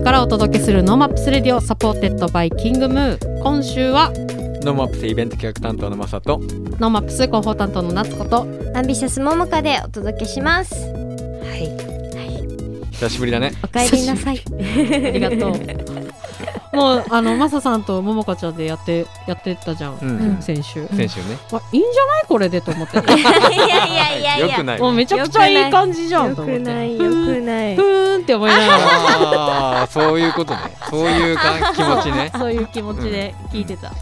ブからお届けする NoMaps Radio supported by キングムー。今週はノーマップスイベント企画担当のマサとノーマップス広報担当の夏子とアンビシャスももかでお届けします。はい、久しぶりだね。お帰りなさい。ありがとうもうあのマサさんとももかちゃんでやってやってたじゃん、うん。先週、先週ね。あいいんじゃない？これでと思って。いやいやいやいや。よくないもうめちゃくちゃいい感じじゃんよと思って。くないよくない。ふ。ーんって思いながら。ああそういうことね。そういうか気持ちね。そういう気持ちで聞いてた、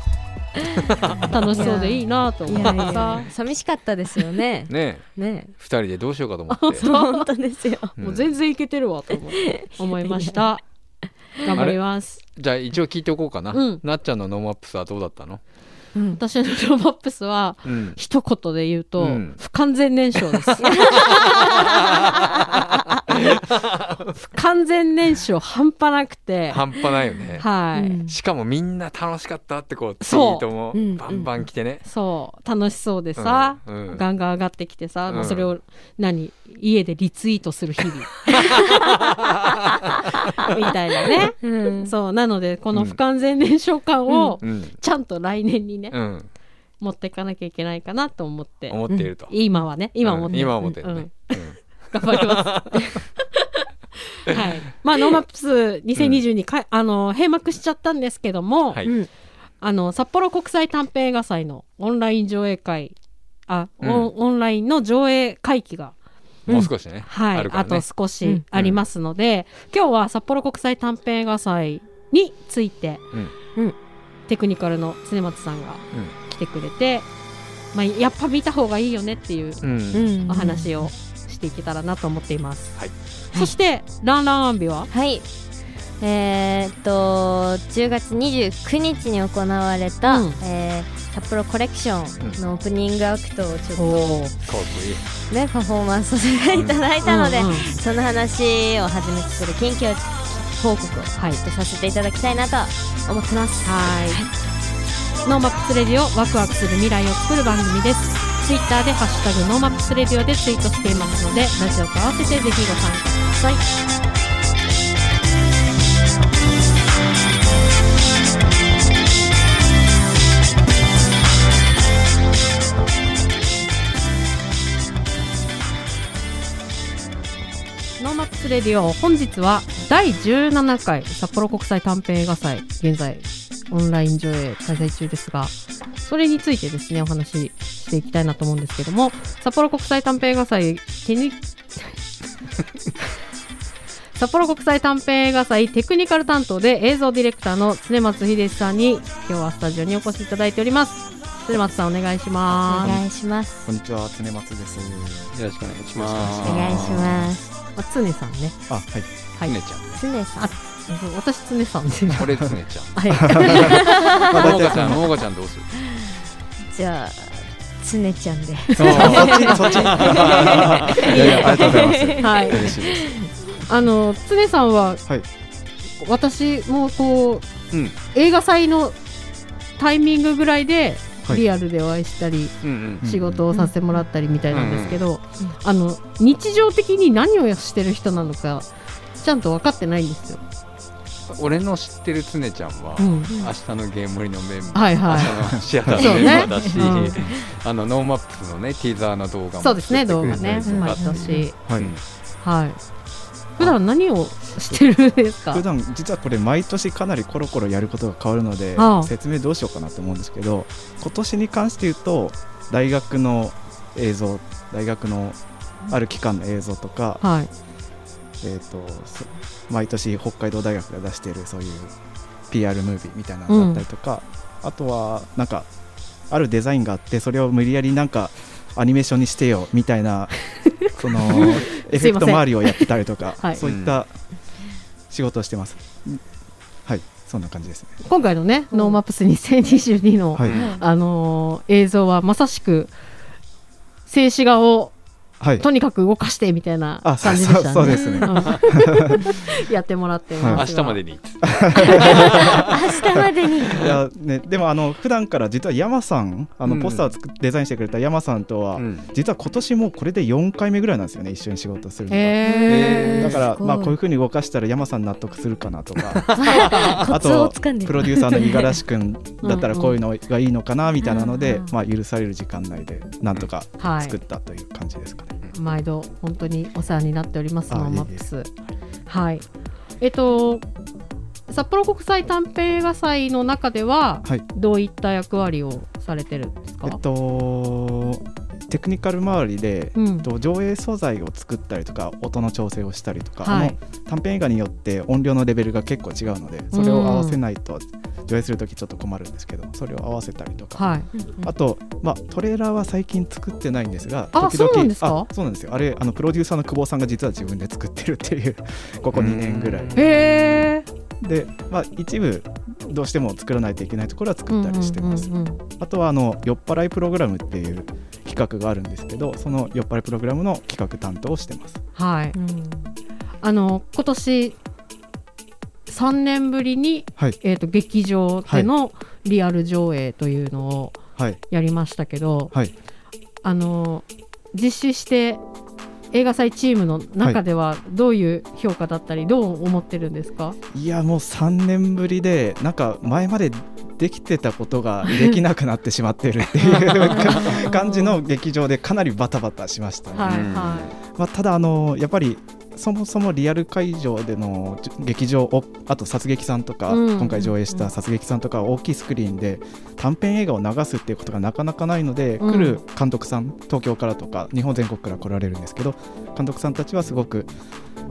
楽しそうでいいなとい思ってさ。寂しかったですよね。ねね、二人でどうしようかと思って。本当ですよ。うん。もう全然いけてるわと思って思いました頑張ります。じゃあ一応聞いておこうかな、うん。なっちゃんの NoMaps はどうだったの？うん、私の NoMaps はうん。一言で言うと、うん。不完全燃焼です。不 完全燃焼半端なくて。半端ないよね。はい、うん。しかもみんな楽しかったってこうツイそう。ートもうんバンバン来てね、そう。楽しそうでさ、うんうん。ガンガン上がってきてさ、もううんそれを何？家でリツイートする日々。みたいなね、うん、そう。なのでこの不完全燃焼感をうん。ちゃんと来年にね、うん、持っていかなきゃいけないかなと思って。思っていると、今はね。今思って今思ってるね、うん頑張りますはい。まあ NoMaps 2022か、あの閉幕しちゃったんですけども、はい。うん、あの札幌国際短編映画祭のオンライン上映会あ、うん。オンオンラインの上映会期がうん。もう少しね、はい、ああるからね。と少しありますので、今日は札幌国際短編映画祭について、うん。うん。テクニカルの常松さんがう来てくれて、まあ、やっぱ見た方がいいよねっていううんうん。うん。お話をしていけたらなと思っています、はい。そしてランランアンビは？はい。えー、っと10月29日に行われた、うん。えー札幌コレクションのオープニングアクトをちょっおかっこいいとねパフォーマンスさせていただいたので、うんうんその話をはじめとする近況報告を、はい、させていただきたいなと思ってます。はい NoMaps Radio ワクワクする未来を作る番組ですツイッターでハッシュタグ NoMaps Radio でツイートしていますのでラジオと合わせてぜひご参加ください。 NoMaps Radio 本日は第17回札幌国際短編映画祭現在オンライン上映開催中ですがそれについてですねお話ししていきたいなと思うんですけども札幌国際短編映画祭テニ札幌国際短編映画祭テクニカル担当で映像ディレクターの常松秀さんに今日はスタジオにお越しいただいております。常松さんお願いしおます。願いします。こんにちは、常松です。よろしくお願いしおます。お願いします。あ常さんね。あ、はい。はい。つね。ち常さん。あそう私常さんでゃん俺つねちゃん。はい。まあ大体ももかちゃんももかちゃんどうする？じゃあ常ちゃんで。そっち、そっち。いやいや、ありがとうございます。はい嬉しいです。あの常さんは、はい私もこううん映画祭のタイミングぐらいではいリアルでお会いしたり、うんうん仕事をさせてもらったりみたいなんですけど、あの日常的に何をしてる人なのかちゃんと分かってないんですよ。うん俺の知ってるつねちゃんは、うん。明日のゲームリのメンバー、はいはい。明日のシアターのメンバーだし、そうねあの NoMaps のねティーザーの動画もそうですね動画ね。毎年はい。うんはい。普段何をしてるんですか？普段実はこれ毎年かなりコロコロやることが変わるのでああ。説明どうしようかなと思うんですけど今年に関して言うと大学の映像大学のある期間の映像とか、はい。えー、とそ毎年北海道大学が出しているそういう PR ムービーみたいなのだったりとか、あとはなんかあるデザインがあってそれを無理やりなんかアニメーションにしてよみたいな その エフェクト周りをやってたりとか、はい。そういった仕事をしてます、はいそんな感じですね。今回のね、うん。 NoMaps 2022の、はい、うんあのー映像はまさしく静止画をはい。とにかく動かしてみたいなあ感じでしたね。そうそうですね。うん。やってもらって明ます。が日までに。明日までに。いやね、でもあの普段から実は山さんあうん。のポスターを作っデザインしてくれた山さんとは、うん。実は今年もうこれで4回目ぐらいなんですよね一緒に仕事するのが。へー。だからまあこういうふうに動かしたら山さん納得するかなとか。コツをつかんで。プロデューサーの五十嵐君だったらこういうのがいいのかなみたいなのでうんうん。まあ許される時間内でなんとかはい。作ったという感じですかね。毎度本当にお世話になっておりますあ NoMaps。はい。えっと札幌国際短編映画祭の中でははい。どういった役割をされてるんですか、えっとテクニカル周りで、うん。と上映素材を作ったりとか音の調整をしたりとか、はい。短編映画によって音量のレベルが結構違うのでそれを合わせないと上映するときちょっと困るんですけどそれを合わせたりとか、はい。あと、まあ、トレーラーは最近作ってないんですがあそうなんですか？あそうなんですよ。あれあのプロデューサーの久保さんが実は自分で作ってるっていうここ2年ぐらい。うんへえで、まあ、一部どうしても作らないといけないところは作ったりしてます、あとはあの酔っ払いプログラムっていう企画があるんですけどその酔っ払いプログラムの企画担当をしてます。はい。うん。あの今年3年ぶりに、はい。えー、と劇場でのリアル上映というのをはい。やりましたけど、はい。あの実施して映画祭チームの中ではどういう評価だったり、どう思ってるんですか？いやもう3年ぶりでなんか前までできてたことが できなくなってしまってるっていう か感じの劇場でかなりバタバタしましたね、はいうんはまあ、ただあのやっぱりそもそもリアル会場でのじ劇場をあと殺撃さんとか、うん。今回上映した殺撃さんとか大きいスクリーンで短編映画を流すっていうことがなかなかないので、うん。来る監督さん東京からとか日本全国から来られるんですけど監督さんたちはすごく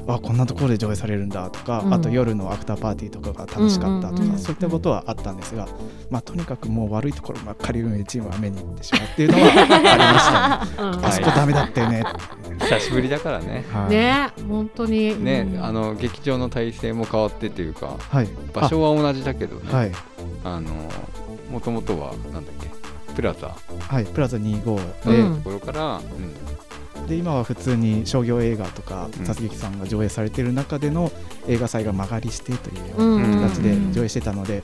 あこんなところで上映されるんだとか、うん。あと夜のアフターパーティーとかが楽しかったとか、うんうんうんそういったことはあったんですが、まあ、とにかくもう悪いところばっかり運営チームは目に行ってしまうっていうのはありましたね。うん。あそこダメだったよね。久しぶりだからね。はい。ね本当に。ね、うんあの劇場の体制も変わってというかはい、場所は同じだけどね。はい。あのもともとはなんだっけ？プラザ。はい、プラザ25で,、うん。のところから、うんで今は普通に商業映画とかうん。殺撃さんが上映されている中での映画祭が曲がりしてというような形で上映してたので、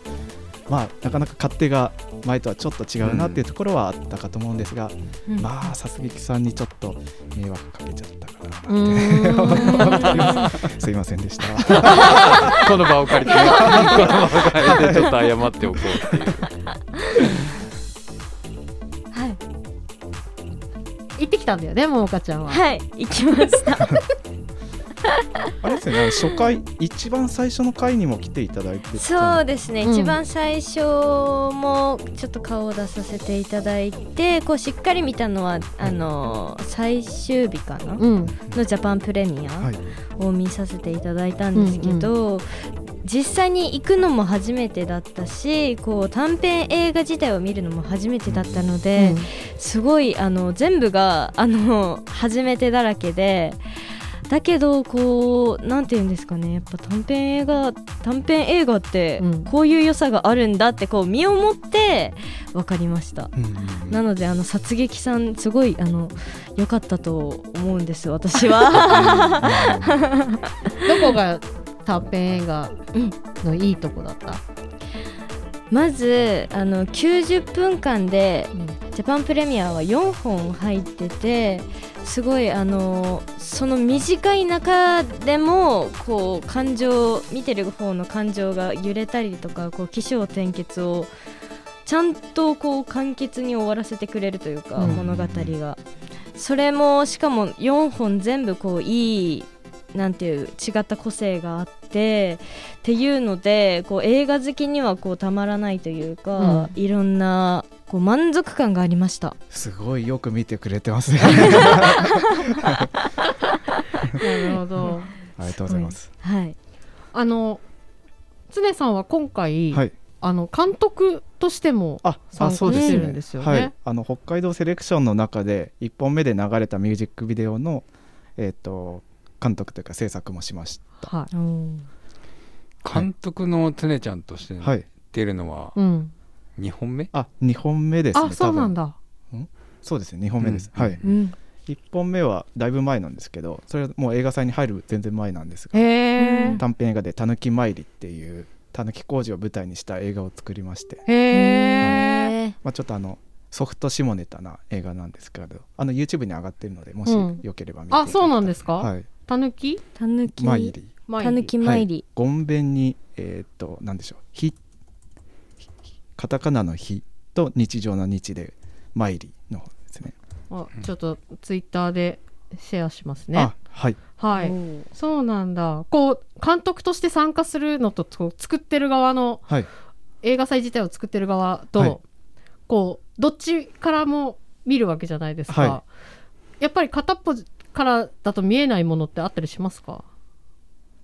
まあ、なかなか勝手が前とはちょっと違うなっていうところはあったかと思うんですが、うん。まあ殺撃さんにちょっと迷惑かけちゃったかうなすいませんでした。この場を借りてね。この場を借りてちょっと謝っておこうっていう行ってきたんだよねももかちゃんは、はい行きました。あれですよね、初回一番最初の回にも来ていただいてた。そうですね、うん。一番最初もちょっと顔を出させていただいてこうしっかり見たのはあの最終日かな、うん。のジャパンプレミアはい。を見させていただいたんですけど、実際に行くのも初めてだったしこう短編映画自体を見るのも初めてだったので、すごいあの全部があの初めてだらけでだけどこうなんて言うんですかねやっぱ短編映画短編映画ってうんこういう良さがあるんだってこう身をもって分かりました。うんうんうんなのであの殺撃さんすごいあの良かったと思うんです私は。どこが短編映画のいいとこだった、まずあの90分間でジャパンプレミアは4本入っててすごいあのその短い中でもこう感情見てる方の感情が揺れたりとかこう起承転結をちゃんとこう簡潔に終わらせてくれるというか、うん。物語が。それもしかも4本全部こういいなんていう違った個性があってっていうのでこう映画好きにはこうたまらないというか、うんいろんなこう満足感がありました。すごいよく見てくれてますね。なるほど ありがとうございます。はい、あの常さんは今回、はい。あの監督としてもあ、参加あそうですね。してるんですよねはい。あの北海道セレクションの中で一本目で流れたミュージックビデオのえっ、と監督というか制作もしましはい監督の常ちゃんとしてた。はい。出るのはうん、2本目？あ、二本目ですね。あそうなんだ。だそうですね。二本目です。うんはい。うん1本目はだいぶ前なんですけどそれはもう映画祭に入る全然前なんですが短編映画で「たぬき参り」っていうたぬき工事を舞台にした映画を作りまして、へえへまあ、ちょっとあのソフト下ネタな映画なんですけどあの YouTube に上がってるのでもしうんよければ見ていただあきたいそうなんですか？はいたぬき？たぬき。参り。たぬき参り、ごんべんにえーっとなんでしょう「ひ」ひカタカナの「ひ」と日常の「日」で「参り」の方ですね。あちょっとツイッターでシェアしますね。あはい。はい。そうなんだ。こう監督として参加するのとこう作ってる側のはい。映画祭自体を作ってる側と、はい。こうどっちからも見るわけじゃないですか、はやっぱり片っぽからだと見えないものってあったりしますか？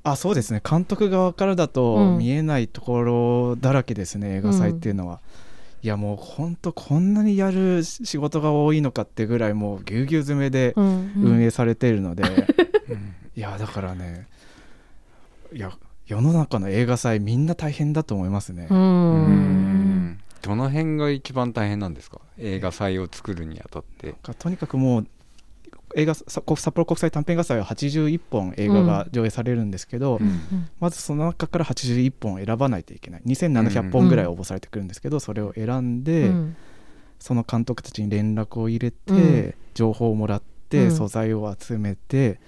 あそうですね。監督側からだうとん。見えないところだらけですね、映画祭っていうのは。いやもうほんとこんなにやる仕事が多いのかってぐらいもうぎゅうぎゅう詰めでうん運営されているので、うん。いやだからねいや世の中の映画祭みんな大変だと思いますね。ううん。んどの辺が一番大変なんですか？映画祭を作るにあたって。かとにかくもう映画さ札幌国際短編映画祭は81本映画が上映されるんですけど、うん。まずその中から81本選ばないといけない。2700本ぐらい応募されてくるんですけど、それを選んで、うん。その監督たちに連絡を入れて、うん。情報をもらって、うん。素材を集めて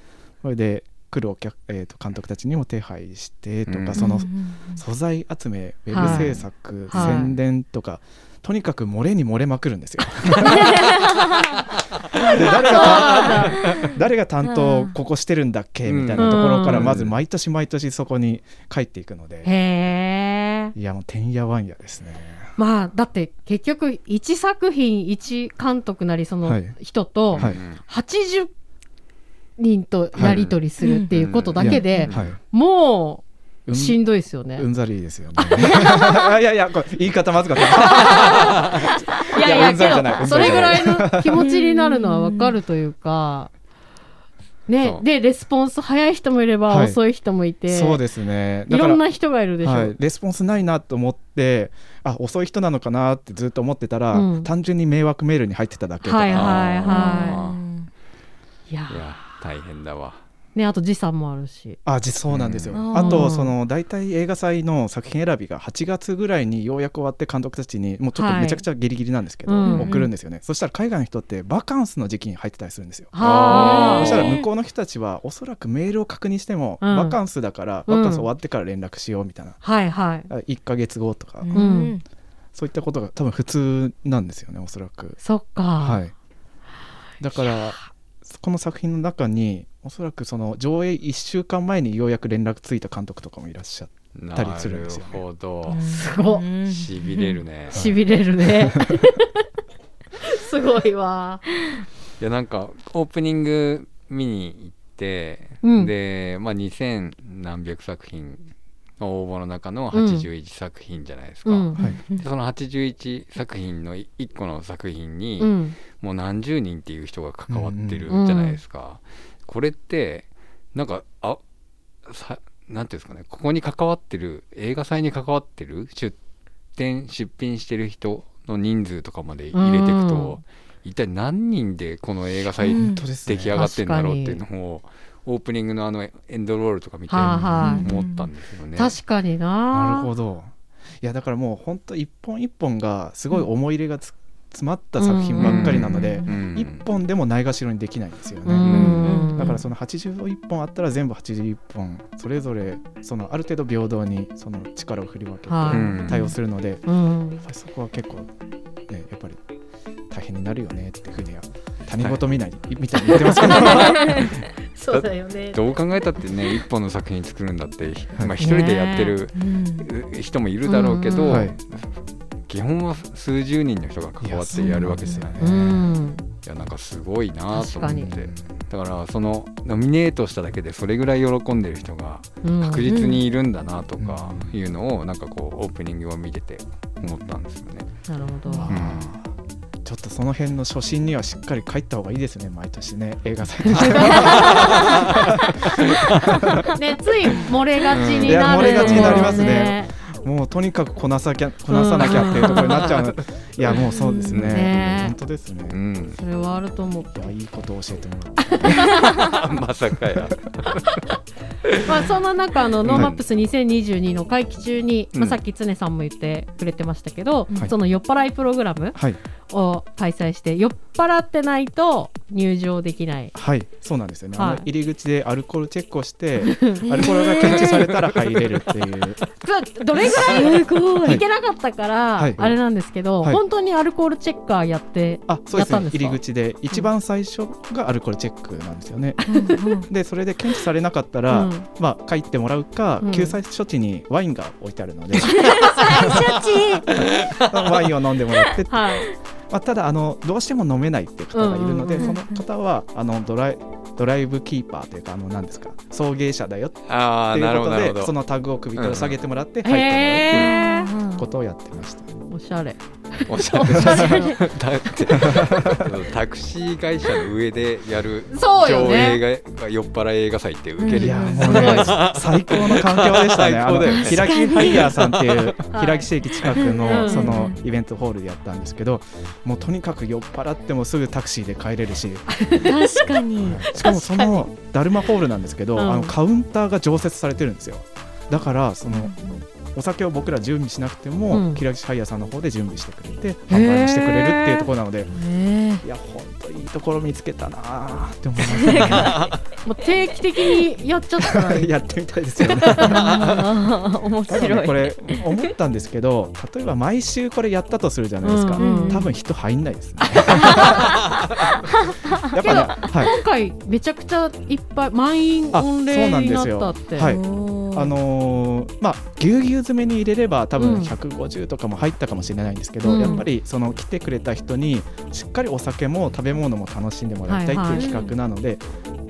それで来るお客、えー、と監督たちにも手配してとか、うん。そのうんうん素材集めウはい。ェブ制作、はい。宣伝とか、とにかく漏れに漏れまくるんですよ。で誰が誰が担当ここしてるんだっけ？みたいなところからうん。まず毎年毎年そこに帰っていくので、へえ。いやもうてんやわんやですね。まあだって結局1作品1監督なりそのはい。人とはい。80人とやり取りするっていうことだけで、はい、もううんしんどいですよね。うんざりですよね。いやいや、これ言い方まずかった。いやいやけどそれぐらいの気持ちになるのはわかるというか。ねでレスポンス早い人もいればはい遅い人もいて、そうですね。いろんな人がいるでしょ。はい、レスポンスないなと思ってあ遅い人なのかなってずっと思ってたら、うん単純に迷惑メールに入ってただけとか、はいはいあはうんい。いやいや大変だわねあと時差もあるし。あじそうなんですよ、うん。あとうん。その大体映画祭の作品選びが8月ぐらいにようやく終わって監督たちにもうちょっとはい。めちゃくちゃギリギリなんですけど、うん。送るんですよね、そしたら海外の人ってバカンスの時期に入ってたりするんですよ。はあ。そしたら向こうの人たちはおそらくメールを確認しても、うん。バカンスだからうん。バカンス終わってから連絡しようみたいな、はいはい。あ1ヶ月後とか、うん。うんそういったことが多分普通なんですよねおそらく。そっか。はい。だからこの作品の中におそらくその上映1週間前にようやく連絡ついた監督とかもいらっしゃったりするんですよね。るほど。しびれるね。しびれるね。すごいわ。いやなんかオープニング見に行って、うん。で、まあ、2000何百作品の応募の中の81作品じゃないですか、うん。はい。でその81作品の1個の作品に、うん。もう何十人っていう人が関わってるじゃないですか、これってなんかあさなんていうんですかねここに関わってる映画祭に関わってる出展出品してる人の人数とかまで入れていくと、一体何人でこの映画祭出来上がってんだろうっていうのをオープニングのあのエンドロールとか見てはあはあ思ったんですよね。確かにな。なるほど。いやだからもう本当一本一本がすごい思い入れがつ、詰まった作品ばっかりなので、うん一本でもないがしろにできないんですようね、ん。だからその81本あったら全部81本それぞれそのある程度平等にその力を振り分けて対応するので、うん。やっぱりそこは結構ねやっぱり大変になるよねっていうふうには他人事見ないみたいに言ってますけど。そうだよね。どう考えたってね一本の作品作るんだって、まあ、一人でやってるうん。人もいるだろうけど、基本は数十人の人が関わってやるわけですよね。ういやなんかすごいなと思って。だからそのノミネートしただけでそれぐらい喜んでる人がうん。確実にいるんだなとかうん。いうのをなんかこうオープニングを見てて思ったんですよね。なるほど。あー。ちょっとその辺の初心にはしっかり帰った方がいいですね毎年ね映画祭 ね、つい漏れがちになる、うんいや漏れがちになりますね。ね。もうとにかくこなさきゃこなさなきゃっていうところになっちゃう、いいやもうそうですね。ね。本当ですね、いうん。それはあると思うやいいことを教えてもらって。まさかや。まあそんな中あの NoMaps 2022の会期中に、うん。まあ、さっき常さんも言ってくれてましたけど、はい。その酔っ払いプログラムはい。を開催して酔っ払ってないと入場できない。はい。そうなんですよね、はい。あの入り口でアルコールチェックをして アルコールが検知されたら入れるっていう。どれぐらいすごい。い。けなかったから、はい。あれなんですけど、はい。本当にアルコールチェッカーやってあそうですね。入り口で一番最初がアルコールチェックなんですよね。でそれで検知されなかったら、うん。まあ帰ってもらうか、うん。救済処置にワインが置いてあるので。処置？ワインを飲んでもらって、はい。まあ、ただあのどうしても飲めないっていう方がいるので、うんうんうんその方はあのドライドライブキーパーというかあの何ですか？送迎車だよってああないうことでそのタグを首から下げてもらって入ってもらうってへいうことをやってました。おしゃれ。おしゃれ。だってタクシー会社の上でやるそうよ上ね映が酔っ払い映画祭って受ける。いやよねもうね最高の環境でしたね。最高だよね。あの平木ハイヤーさんっていう平木市駅近くうん。のそのイベントホールでやったんですけど、もうとにかく酔っ払ってもすぐタクシーで帰れるし、確かに。しかもそのダルマホールなんですけど、うん。あのカウンターが常設されてるんですよ。だからそのお酒を僕ら準備しなくても、うん。平木ハイヤーさんの方で準備してくれて販売もしてくれるっていうところなので、ねいや本当いいところ見つけたなーって思います もう定期的にやっちゃったらやってみたいですよね。面白い。ねこれ思ったんですけど例えば毎週これやったとするじゃないですか、うんうん多分人入んないですね。やっぱね、はい、今回めちゃくちゃいっぱい満員あ御礼になったって。はいあのーまあぎゅうぎゅう詰めに入れれば多分うん。150とかも入ったかもしれないんですけど、うん。やっぱりその来てくれた人にしっかりお酒も食べ物も楽しんでもらいたいってはいはいいう企画なので、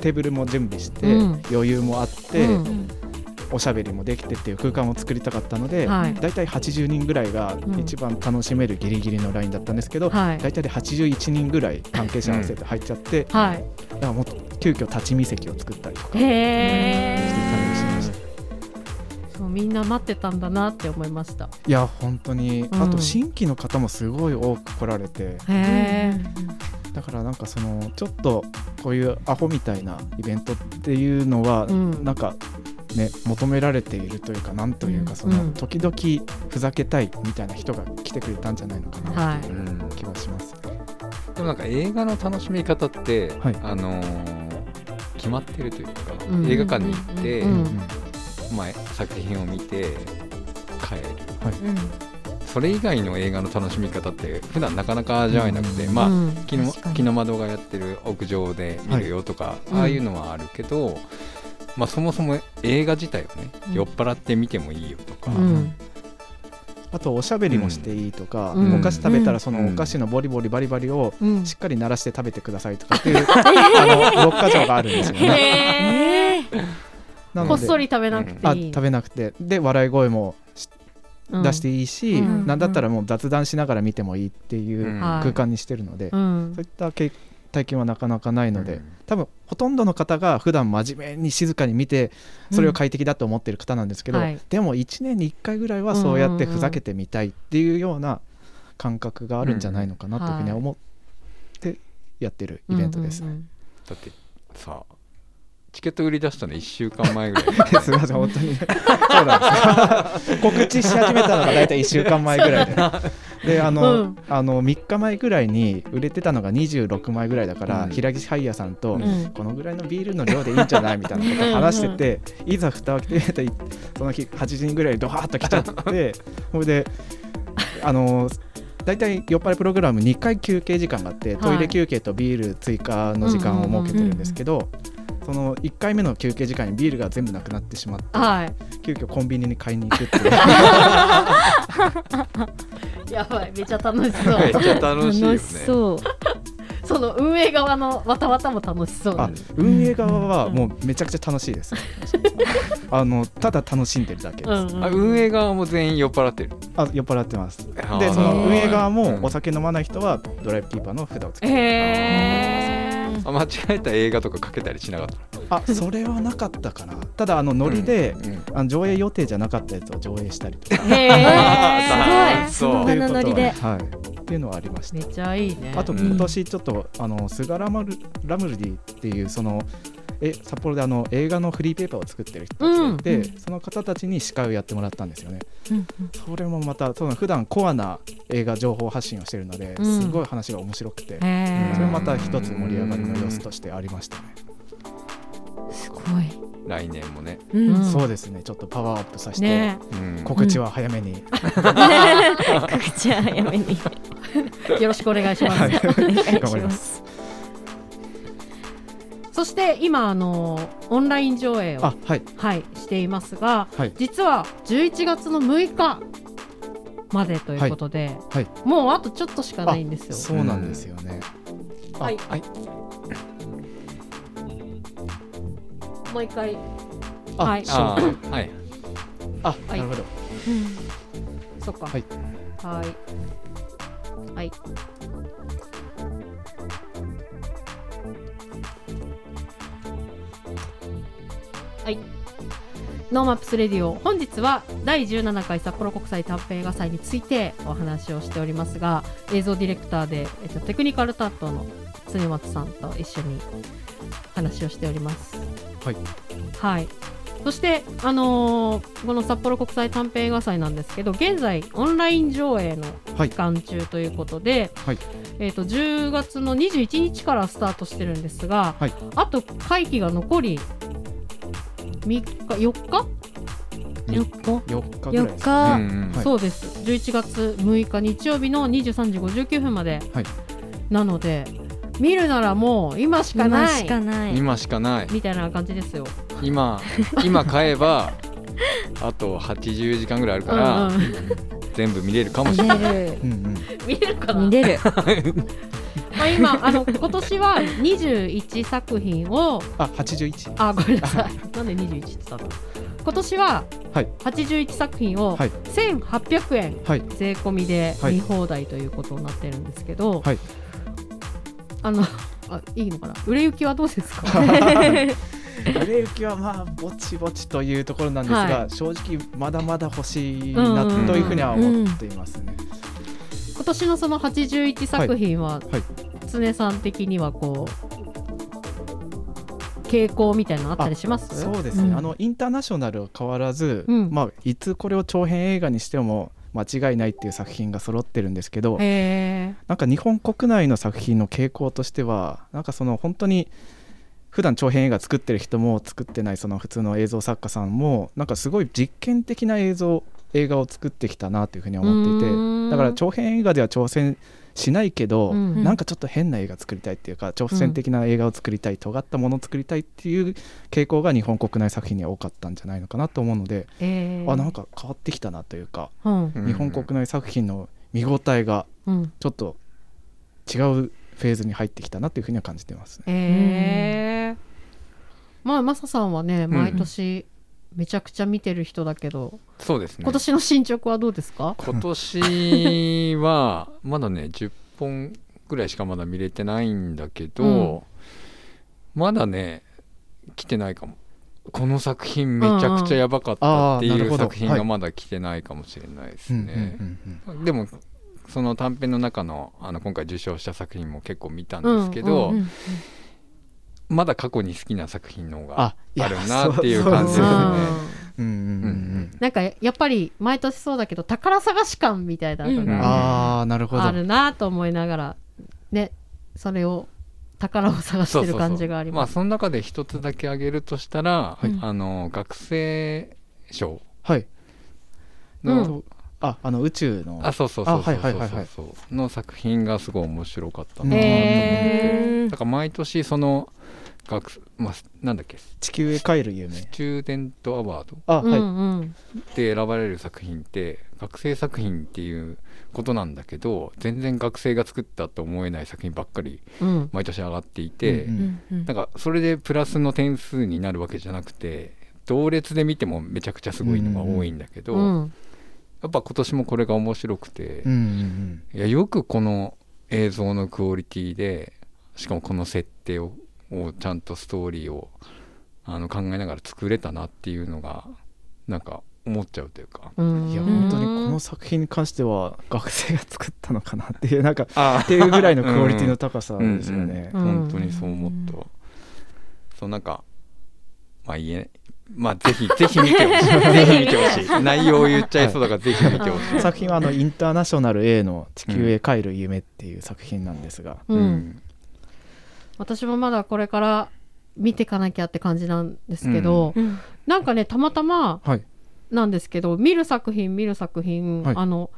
テーブルも準備して、うん。余裕もあって、うん。おしゃべりもできてっていう空間を作りたかったので、はい。だいたい80人ぐらいがうん。一番楽しめるギリギリのラインだったんですけど、はい。だいたいで81人ぐらい関係者合わせて入っちゃって、はい。だからもう急遽立ち見席を作ったりとかしてたへりしました。えそうみんな待ってたんだなって思いました。いや本当に、うん。あと新規の方もすごい多く来られて。へえだからなんかそのちょっとこういうアホみたいなイベントっていうのは、うん。なんかね求められているというかなんというか、うん。そのうん時々ふざけたいみたいな人が来てくれたんじゃないのかなはいっていう気はします。でもなんか映画の楽しみ方って、はい。あのー決まってるというか、うん。映画館に行って、うん。うんまあ、作品を見て帰る。うん。それ以外の映画の楽しみ方って普段なかなか味わえなくて、うん。まあ、うん。木の木の窓がやってる屋上で見るよとか、うんああいうのはあるけど、まあ、そもそも映画自体をね、うん。酔っ払って見てもいいよとか、うん。あとおしゃべりもしていいとか、うん。お菓子食べたらそうん。のお菓子のボリボリバリバリをうん。しっかり鳴らして食べてくださいとかっていう、あの6箇条があるんですよね。こっそり食べなくてあい。い食べなくて。で笑い声も出していいし、うん。なんだったらもう雑談しながら見てもいいっていう空間にしてるので、うん。そういった経体験はなかなかないので、うん。多分ほとんどの方が普段真面目に静かに見てそれを快適だと思ってる方なんですけど、うんはい。でも1年に1回ぐらいはそうやってふざけてみたいっていうような感覚があるんじゃないのかなというふうに思ってやってるイベントです。うんうん。だってさチケット売り出したの1週間前ぐらい。すみません、本当に。ね。そうなんですよ。告知し始めたのが大体1週間前ぐらいで。で、あの、うん。あの3日前ぐらいに売れてたのが26枚ぐらいだから、うん。平岸ハイヤーさんと、うん。このぐらいのビールの量でいいんじゃないみたいなことを話してて、いざ蓋を開けてみたらその日8人ぐらいドワーッと来ちゃって、それで、あの大体酔っ払いプログラム2回休憩時間があって、トイレ休憩とビール追加の時間を設けてるんですけど、その1回目の休憩時間にビールが全部なくなってしまって、はい。急遽コンビニに買いに行くっていう。やばい。めっちゃ楽しそう。めっちゃ楽しいよね。楽しそう。その運営側のわたわたも楽しそう。あ運営側はもうめちゃくちゃ楽しいです。あのただ楽しんでるだけです、うんうん。あ運営側も全員酔っ払ってる？あ酔っ払ってます。でその運営側うん。もお酒飲まない人はドライブキーパーの札をつけて、へえあ間違えた映画とかかけたりしなかったあそれはなかったかな。ただあのノリで、うんうん。あの上映予定じゃなかったやつを上映したりとか。へあえすごいその場のノリではいっていうのはありました。めっちゃいいね。あとうん。今年ちょっと、あのスガラマルラムルディっていうそのえ札幌であの映画のフリーペーパーを作ってる人たちがいて、うんその方たちに司会をやってもらったんですよね。うんそれもまたその普段コアな映画情報発信をしてるので、うん。すごい話が面白くて、それもまた一つ盛り上がりの要素としてありましたね。すごい、来年もね、うん。うんそうですね。ちょっとパワーアップさせて、ね。うん。告知は早めに、告知は早めに。よろしくお願いします、はい。お願いし頑張ります。そして今あのオンライン上映をあはいはいしていますがはい実は11月の6日までということで、はいもうあとちょっとしかないんですよ。そうなんですよね。あはいはいもう一回あはいはいあはいなるほど。そっか。はい。はい。はい。はい。 NoMaps Radio 本日は第17回札幌国際短編映画祭についてお話をしておりますが映像ディレクターで、えっと、テクニカル担当の常松さんと一緒に話をしております。はい。はい。そして、あのーこの札幌国際短編映画祭なんですけど現在オンライン上映のはい期間中ということで、はいえー、と10月の21日からスタートしてるんですが、はいあと会期が残り3日4日？4日。4日？ぐらいです4ね。日、うんうん。はい。そうです。11月6日日曜日の23時59分まで、はい。なので見るならもう今しか今ない。しかない。今しかない。みたいな感じですよ。今今買えば あと80時間ぐらいあるから、うんうん。全部見れるかも見しれない。れる。うんうん。見れるかな？見れる まあ今あの今年は21作品をあ81。あごめんなさい。なんで21って言ったの？今年ははい。81作品をはい。1800円はい。税込みではい。見放題ということになってるんですけど、はい。あのあいいのかな？売れ行きはどうですか？売れ行きはまあぼちぼちというところなんですが、は正直まだまだ欲しいなというふうには思っていますね。今年のその81作品は、はい常さん的にはこう傾向みたいなのあったりします？そうですね、うん。あのインターナショナルは変わらず、うん。まあ、いつこれを長編映画にしても間違いないっていう作品が揃ってるんですけどなんか日本国内の作品の傾向としてはなんかその本当に普段長編映画作ってる人も作ってないその普通の映像作家さんもなんかすごい実験的な映像映画を作ってきたなというふうに思っていてだから長編映画では挑戦しないけど、うん。なんかちょっと変な映画作りたいっていうか挑戦的な映画を作りたい、尖ったものを作りたいっていう傾向が日本国内作品には多かったんじゃないのかなと思うので、えーあなんか変わってきたなというか、うん。うん。日本国内作品の見応えがうん。ちょっと違うフェーズに入ってきたなというふうには感じてますね。えーまあマサさんはねん。毎年めちゃくちゃ見てる人だけど、そうですね。今年の進捗はどうですか？今年は まだね10本ぐらいしかまだ見れてないんだけど、まだね来てないかも。この作品めちゃくちゃやばかったっていう作品がまだ来てないかもしれないですね、うんうんでもその短編の中のあの今回受賞した作品も結構見たんですけど、うんうんまだ過去に好きな作品の方があるなっていう感じですね。そう。そううんうんうんうん。なんかやっぱり毎年そうだけど宝探し感みたいなのうんがああなるほど。あるなと思いながらねそれを宝を探してる感じがあります。まあその中で一つだけ挙げるとしたら、はい。あの学生賞。はい。の、うん。ああの宇宙の。あそうそうそうそうあはいはいはいはい。そうそう。の作品がすごい面白かったなと思って、へー。だから毎年その学まあなんだっけ？地球へ帰る夢。スチューデントアワード？あはい、うんうん。で選ばれる作品って学生作品っていうことなんだけど全然学生が作ったと思えない作品ばっかりうん。毎年上がっていて、うんなんかそれでプラスの点数になるわけじゃなくて同列で見てもめちゃくちゃすごいのが多いんだけど、うん。やっぱ今年もこれが面白くて、うんうん。いやよくこの映像のクオリティでしかもこの設定ををちゃんとストーリーをあの考えながら作れたなっていうのがなんか思っちゃうというか。うん。いや本当にこの作品に関しては学生が作ったのかなっていうなんかあっていうぐらいのクオリティの高さですよね。うん本当にそう思った、そうなんかまあ言えまあぜひ ぜひ見てほしい。ぜひ見てほしい。内容を言っちゃいそうだからぜひ見てほしい、作品はあのインターナショナル A の地球へ帰る夢っていう作品なんですが、うん。うん私もまだこれから見ていかなきゃって感じなんですけど、うん。なんかねたまたまはい。なんですけど見る作品見る作品、はい。あの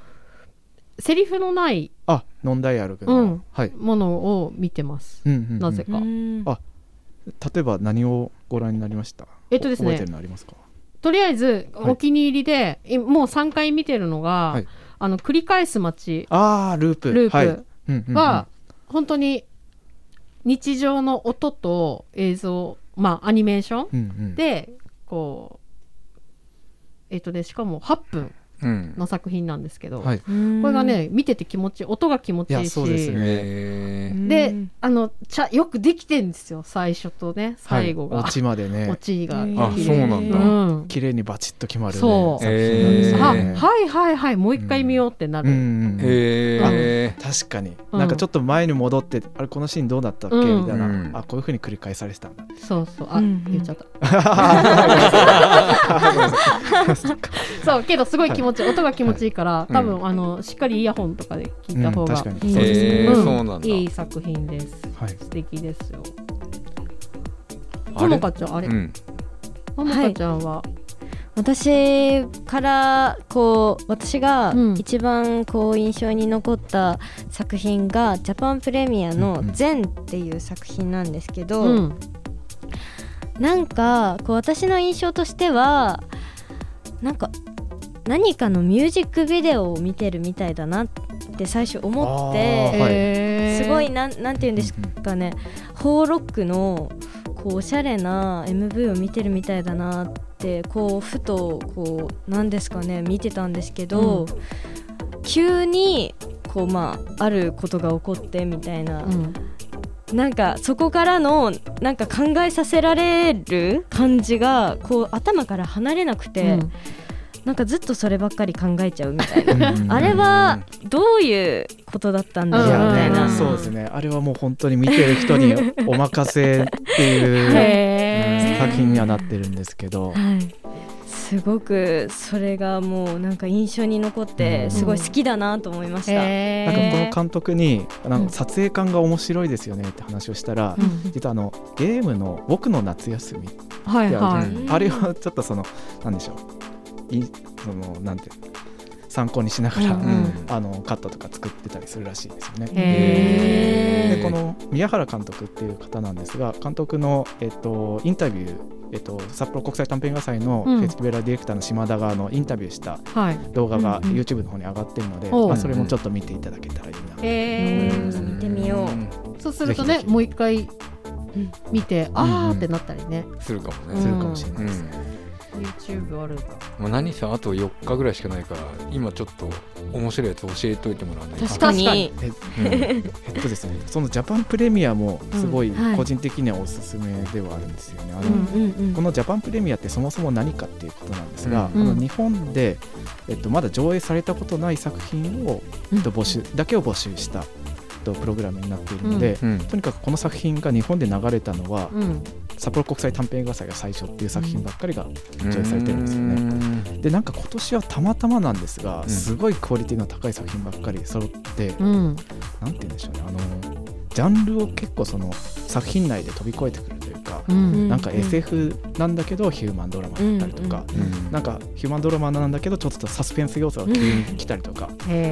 セリフのないあノンダイアログの、うん。はい、ものを見てます。うんうんうん。なぜか。うん。あ例えば何をご覧になりました？えっとですね。覚えてるのありますか？とりあえずはい。お気に入りで、いもう3回見てるのが、はい。あの繰り返す街。ああループ。ループはい。うんうんうん。は、本当に日常の音と映像まあアニメーションでこうえっとねしかも8分うん。の作品なんですけど、はい。これがね見てて気持ちいい音が気持ちいいし。ですね。あのちゃよくできてんですよ最初とね最後が、はい、オチまでね。オチがうんあそうなんだ。うん。綺麗にバチッと決まる、ね、そう。作品なんですよ。あね、はいはいはいもう一回見ようってなる、うんうんうん。へえ確かに、うん。なんかちょっっと前に戻ってあれこのシーンどうだったっけ、うん。みたいな、うん。あこういうふうに繰り返されてた。んだそうそう。あ、うんうん。言っちゃった そうけどすごい気持ちいい。音が気持ちいいから、い。多分、あのしっかりイヤホンとかで聞いた方うんが、確かに。うんそうですね、いい作品です。はい。素敵ですよ。あれ？ももかちゃんあれ？うん。ももかちゃんは、私からこう私がうん。一番こう印象に残った作品がジャパンプレミアのうんうん「善」っていう作品なんですけど、うん。なんかこう私の印象としてはなんか何かのミュージックビデオを見てるみたいだなって最初思ってすごいなんなんて言うんですかねホーロックのこうおしゃれな MV を見てるみたいだなってこうふとこうなんですかね見てたんですけど、急にこうまああることが起こってみたいな、うん。なんかそこからのなんか考えさせられる感じがこう頭から離れなくて、うんなんかずっとそればっかり考えちゃうみたいな。うん。あれはどういうことだったんだろうみたいな。ね、そうですね。あれはもう本当に見てる人に お任せっていう作品にはなってるんですけど、はい、すごくそれがもうなんか印象に残っうん。てすごい好きだなと思いました。へなんかこのー監督になんうん。か撮影感が面白いですよねって話をしたら、うん。実はあのゲームの「僕の夏休み」はいはい、うんあれをちょっとそのなんでしょう。いそのなんて参考にしながら、うんうん。あのカットとか作ってたりするらしいですよね。でこの宮原監督っていう方なんですが監督の、えっと、インタビュー、えっと、札幌国際短編画祭のうん。フェスティバルディレクターの島田があのインタビューしたはい。動画がうんうん。YouTube の方に上がってるので、おう。まあ、それもちょっと見ていただけたらいいな。へー。うん。見てみよう。そうするとぜひぜひ。ねもう一回うん見て、うん。あーってなったりね、するかもうんね。するかもしれないうんです。ね。YouTube あるんだ。まあ、何せあと4日ぐらいしかないから今ちょっと面白いやつ教えといてもらわないと確かに。えっとですね、そのジャパンプレミアもすごい個人的にはおすすめではあるんですよね。あのうんうんうん。このジャパンプレミアってそもそも何かっていうことなんですが、の日本で、えっと、まだ上映されたことない作品を、うんえっと、募集だけを募集した、と、プログラムになっているので、うん。とにかくこの作品が日本で流れたのは、うん。札幌国際短編映画祭が最初っていう作品ばっかりが上映されてるんですよね。ねでなんか今年はたまたまなんですが、うん。すごいクオリティの高い作品ばっかり揃って、うん。なんて言うんでしょうねあのジャンルを結構その作品内で飛び越えてくるというか、うん。なんか SF なんだけどヒューマンドラマだったりとか、うん。なんかヒューマンドラマなんだけどちょっとサスペンス要素が急に来たりとか、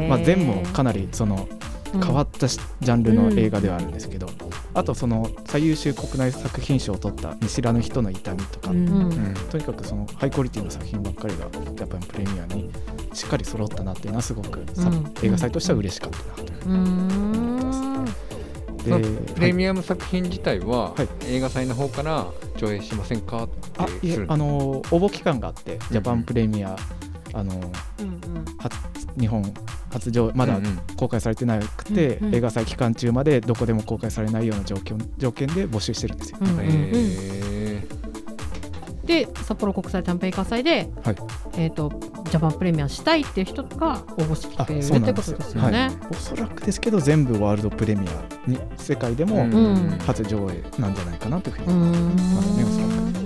まあ、全部かなりその変わったしジャンルの映画ではあるんですけど、あとその最優秀国内作品賞を取った「見知らぬ人の痛み」とか、うん。うん。うんとにかくそのハイクオリティの作品ばっかりがジャパンプレミアにしっかり揃ったなっていうのはすごくさ、うん。映画祭としては嬉しかったなといううーん。そのでプレミアム作品自体ははい。映画祭の方から上映しませんかってあいえするあの応募期間があってジャパンプレミア、あのうん日本初上まだうんうん。公開されてなくて、うんうん。映画祭期間中までどこでも公開されないような条件条件で募集してるんですよ。うんうんへー。で札幌国際短編映画祭で、はい。えっ、とジャパンプレミアしたいっていう人が応募してきてるってことですよね。おそらくですけど全部ワールドプレミアに世界でもうん。うん初上映なんじゃないかなというふうにうー思いますねおそらん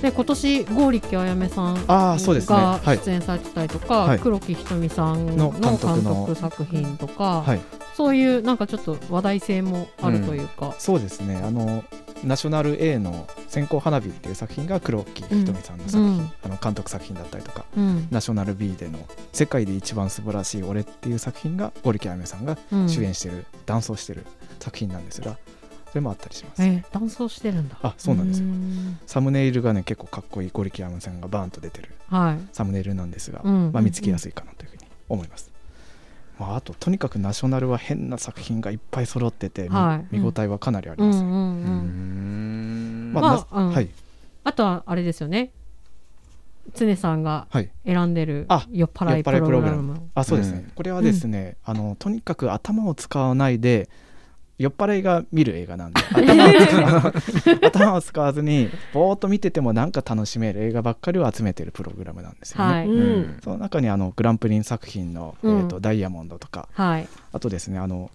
で今年剛力あやめさんああそうですね。がはい。出演されてたりとか、はい。黒木ひとみさんのの監監督作品とか、はい。そういうなんかちょっと話題性もあるというか、そうですね。あのナショナル A の線香花火っていう作品が黒木ひとみさんの作品、うん。あの監督作品だったりとか。うん。ナショナル B での「世界で一番素晴らしい俺」っていう作品がゴリキあやめさんがうん。主演してる、ダンスをしてる作品なんですがそれもあったりします、えダンスをしてるんだ。あそうなんですよ。ん。サムネイルがね結構かっこいいゴリキあやめさんがバーンと出てる。はい、サムネイルなんですが、うんまあ、見つけやすいかなというふうに思います、まあ、あととにかくナショナルは変な作品がいっぱい揃ってて、みはい。見応えはかなりあります、うんうんう、うん。ん。まあなはい。あとはあれですよね。常さんがはい。選んでるあ酔っ払いプログラム。あそうですね、うん。これはですね、あのとにかく頭を使わないで酔っ払いが見る映画なんで 頭を使わ頭を使わずにぼーっと見ててもなんか楽しめる映画ばっかりを集めてるプログラムなんですよね、はい、うん。その中にあのグランプリン作品の、うん。えー、とダイヤモンドとかはい。あとですねあの、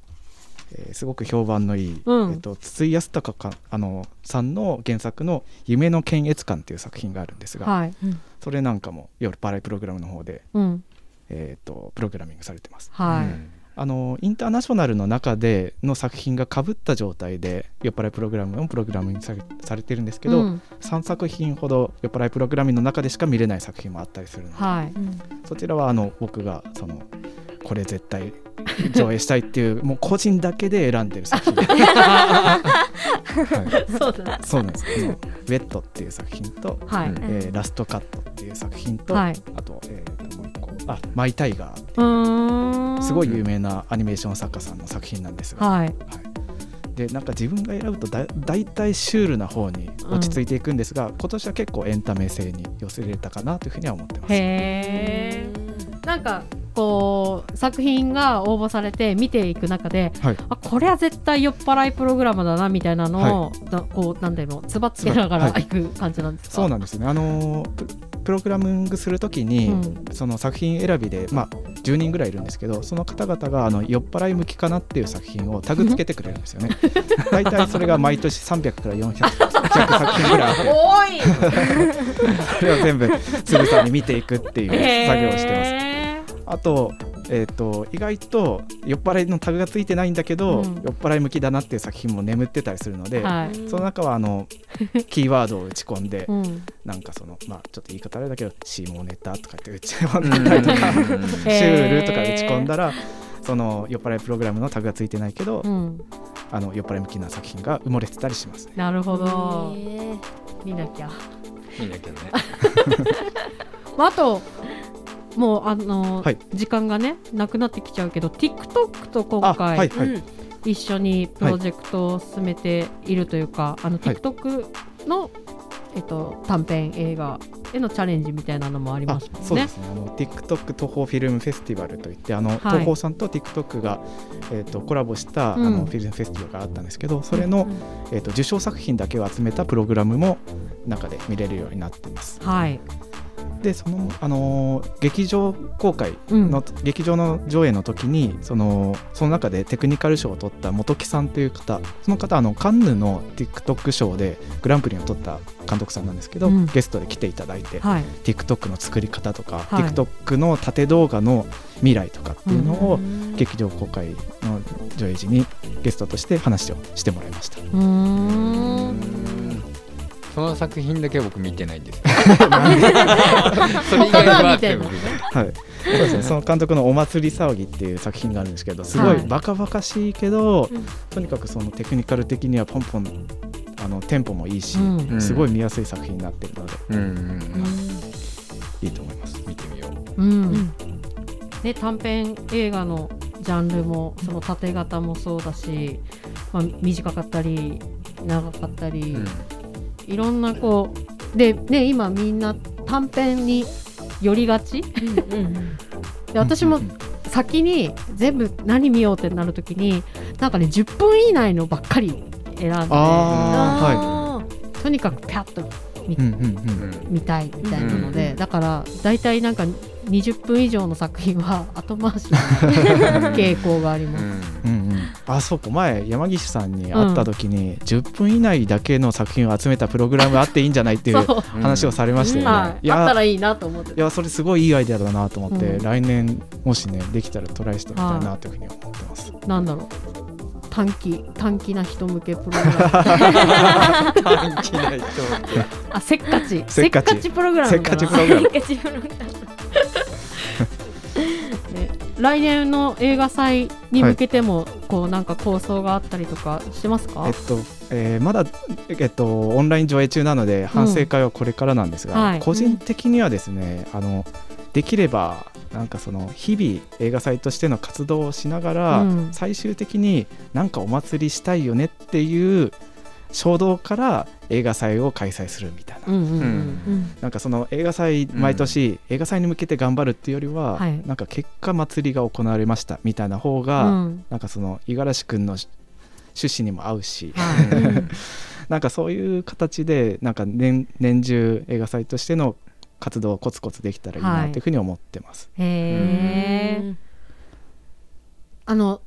えーすごく評判のいい、うん。えー、と筒井康隆かあのさんの原作の「夢の検閲官」っていう作品があるんですが、はい。それなんかも夜パライプログラムの方で、うん。えー、とプログラミングされてます。はい、あのインターナショナルの中での作品がかぶった状態で酔っ払いプログラムのプログラミングされされてるんですけど、うん。3作品ほど酔っ払いプログラミングの中でしか見れない作品もあったりするので、はい。そちらはあの僕がそのこれ絶対上映したいっていう もう個人だけで選んでる作品、はい、そうだ。ねそうなんです。この「ウェット」っていう作品とはい、うんえーラストカット」っていう作品と、はい。あと,、えあマイ・タイガーうーん。すごい有名なアニメーション作家さんの作品なんですが、はい。はい。でなんか自分が選ぶとだ大体シュールな方に落ち着いていくんですが、今年は結構エンタメ性に寄せれたかなというふうには思ってます。へえなんかこう作品が応募されて見ていく中ではい、あこれは絶対酔っ払いプログラムだなみたいなのを、だこうなんだろうつばつけながらはい。いく感じなんですか、そうなんですね。あのーププログラミングするときに、うんその作品選びで、まあ、10人ぐらいいるんですけどその方々があの酔っ払い向きかなっていう作品をタグつけてくれるんですよね。大体それが毎年300から400 400作品ぐらいあって 多い それを全部つぶさに見ていくっていう作業をしてます。へあと,、えー、と意外と酔っ払いのタグがついてないんだけど、うん。酔っ払い向きだなっていう作品も眠ってたりするので、ーはい、その中はあの キーワードを打ち込んで、うん、なんかそのまあちょっと言い方あれだけど下ネタとかって打ち込んだりとか、シュールとか打ち込んだらその酔っ払いプログラムのタグがついてないけど、うん、あの酔っ払い向きな作品が埋もれてたりします。ね。なるほど。へ見なきゃ、見なきゃね。まあ、あともうあの、はい。時間がねなくなってきちゃうけど TikTok と今あ回、はいはい、ーうん。一緒にプロジェクトを進めているというか、あのはい TikTok の、えっと、短編映画へのチャレンジみたいなのもありあますもんね。そうですね。あの TikTok 東宝フィルムフェスティバルといってあの、い。東宝さんと TikTok が、えー、とコラボした、うん。あのフィルムフェスティバルがあったんですけどそれの、えー、と受賞作品だけを集めたプログラムも中で見れるようになっています。はい、でその、あのー劇場公開うん。の、劇場の上映の時にそのその中でテクニカル賞を取った本木さんという方その方あのカンヌの TikTok 賞でグランプリを取った監督さんなんですけど、うん。ゲストで来ていただいて、はい、TikTok の作り方とか、はい。TikTok の縦動画の未来とかっていうのを、うん。劇場公開の上映時にゲストとして話をしてもらいました。その作品だけは僕見てないんです。よ それ以外は全部見てはい、そうですね。その監督のお祭り騒ぎっていう作品があるんですけど、すごはい。いバカバカしいけど、うん。とにかくそのテクニカル的にはポンポンあのテンポもいいし、うん。うんすごい見やすい作品になってるので、うん。うんうんいいと思います。見てみよう。うん。ん。ね、短編映画のジャンルもその縦型もそうだし、まあ、短かったり長かったり、いろんなこうで、ね、今みんな短編に寄りがち？うんうんで私も先に全部何見ようってなるときになんかね10分以内のばっかり選んで。あとにかくピャッとみ,、うんうんうん。見たいみたいなので、だから大体なんか20分以上の作品は 後回しになる傾向があります。うんうん。あそうか前山岸さんに会った時に、10分以内だけの作品を集めたプログラムあっていいんじゃないっていう話をされましたよね、はい、いやあったらいいなと思っていやそれすごいいいアイデアだなと思って、うん。来年もしねできたらトライしてみたいなというふうに思ってます、なんだろう短期短期な人向けプログラム。短期な人あせっかち。せっかちプログラムせっかちプログラム。ね。来年の映画祭に向けても、こうなんか構想があったりとかしてますか、えっと、えーまだ、えっと、オンライン上映中なので反省会はこれからなんですが、はい。個人的にはですね、あのできればなんかその日々映画祭としての活動をしながら、うん。最終的になんかお祭りしたいよねっていう衝動から映画祭を開催するみたいな、うんうんうんうん。なんかその映画祭毎年映画祭に向けて頑張るっていうよりは、はい。なんか結果祭りが行われましたみたいな方うが、ん。なんかその五十嵐君の趣旨にも合うし、なんかそういう形でなんか年年中映画祭としての活動をコツコツできたらいいはないというふうに思ってます。へえあの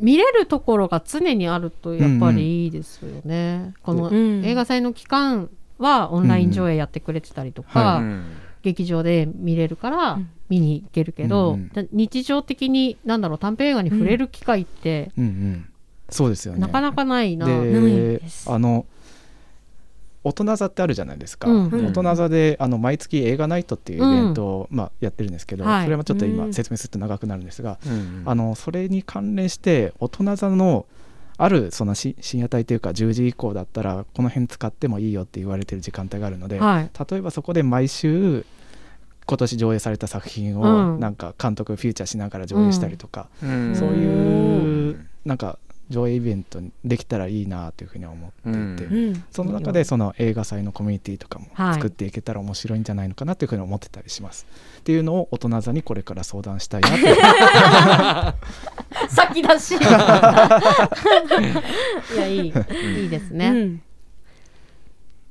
見れるところが常にあるとやっぱりいいですよね、このうん。映画祭の期間はオンライン上映やってくれてたりとか、は劇場で見れるからうん。見に行けるけど、うんうん。だ日常的になんだろう短編映画に触れる機会って、うんうん、そうですよね。なかなかないな。ないでです。あの大人座ってあるじゃないですか、うん。うん。大人座であの毎月映画ナイトっていうイベントを、まあ、やってるんですけど、はい。それもちょっと今うん説明すると長くなるんですが、うんあのそれに関連して大人座のあるそのし深夜帯というか10時以降だったらこの辺使ってもいいよって言われてる時間帯があるので、はい、例えばそこで毎週今年上映された作品うん。をなんか監督フューチャーしながら上映したりとか、うん。そういうなんか上映イベントにできたらいいなというふうには思っていて、うん。うんその中でその映画祭のコミュニティとかもはい。作っていけたら面白いんじゃないのかなというふうに思ってたりします。っていうのを大人座にこれから相談したいなと 先出し。いやいい。いいですね、うん。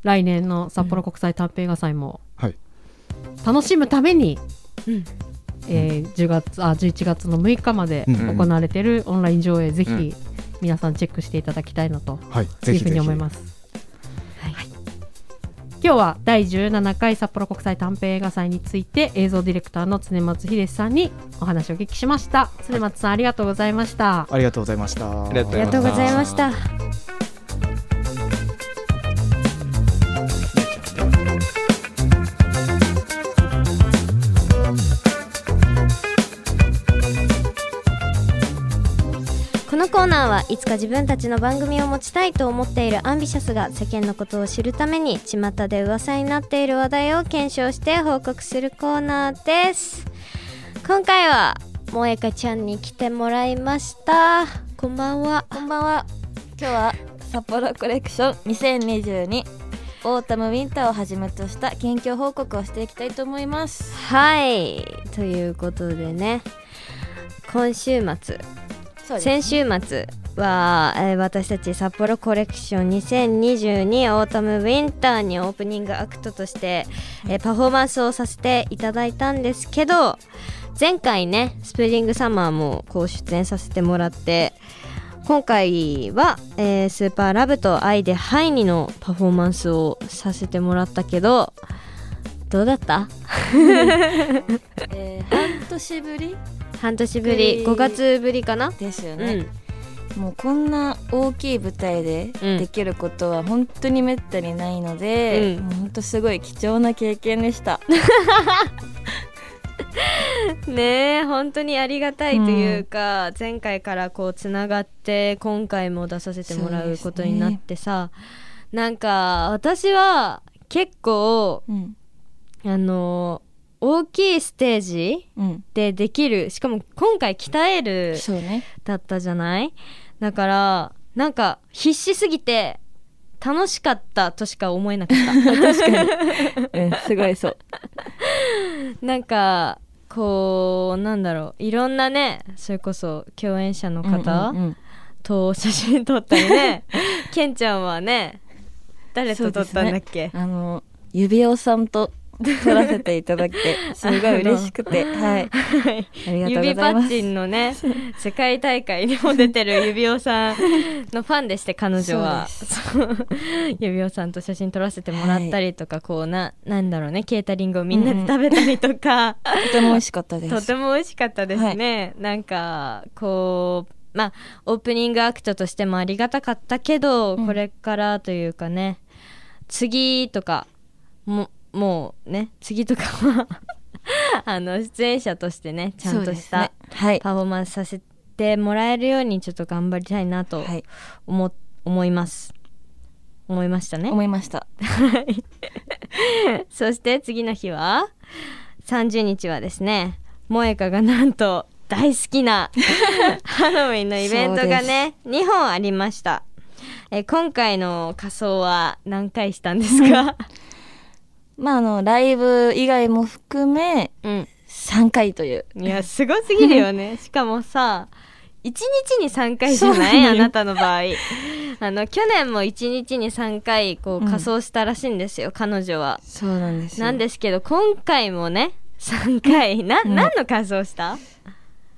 来年の札幌国際短編映画祭もはい。楽しむために、うん。えー10月あ11月の6日までうん。行われているオンライン上映、ぜひうん皆さんチェックしていただきたいなとはい、いうふうに思います。はい今日は第17回札幌国際短編映画祭について映像ディレクターの常松秀さんにお話をお聞きしました常松さんありがとうございましたありがとうございました。ありがとうありがとうございました。このコーナーはいつか自分たちの番組を持ちたいと思っているアンビシャスが世間のことを知るために巷で噂になっている話題を検証して報告するコーナーです。今回は萌えかちゃんに来てもらいました。こんばんは。こんばんは。今日は札幌コレクション2022オータムウィンターをはじめとした近況報告をしていきたいと思います。はい。ということでね。今週末先週末は、えー私たち札幌コレクション2022オータムウィンターにオープニングアクトとして、えーパフォーマンスをさせていただいたんですけど前回ねスプリングサマーもこう出演させてもらって今回は、えースーパーラブとアイでハイニのパフォーマンスをさせてもらったけどどうだった？えー半年ぶり？半年ぶり。5月ぶりかな？ですよね、うん。もうこんな大きい舞台でうん。できることは本当にめったにないので、うん。もう本当すごい貴重な経験でした。ねえ本当にありがたいというか、前回からこうつながって今回も出させてもらうことになってさ、なんか私は結構うんあの大きいステージうん、でできるしかも今回鍛えるそうね。だったじゃない？だからなんか必死すぎて楽しかったとしか思えなかった。確かに。うん、すごいそう。なんかこうなんだろう。いろんなねそれこそ共演者の方、うんうんうん。と写真撮ったりね。ケンちゃんはね誰と撮ったんだっけ、あの指輪さんと撮らせていただきて すごい嬉しくてはい。ありがとう指パございます。ッチンのね世界大会にも出てる 指輪さんのファンでして彼女は。指輪さんと写真撮らせてもらったりとか、こうななんだろうねケータリングをみんなで食べたりとか、とても美味しかったです。とても美味しかったですね、なんかこうまあオープニングアクトとしてもありがたかったけど、うん。これからというかね次とかももうね次とかはあの出演者としてねちゃんとしたね。はい。パフォーマンスさせてもらえるようにちょっと頑張りたいなとはい。思,、思います。思いましたね。思いました。そして次の日は30日はですね萌香がなんと大好きな ハロウィンのイベントがね2本ありました。え今回の仮装は何回したんですか？まああのライブ以外も含めうん。3回という。いやすごすぎるよね。しかもさ1日に3回じゃない？そうなのよ。あなたの場合。あの去年も1日に3回こううん。仮装したらしいんですよ、彼女は。そうなんですなんですけど今回もね3回。な、うん。何の仮装した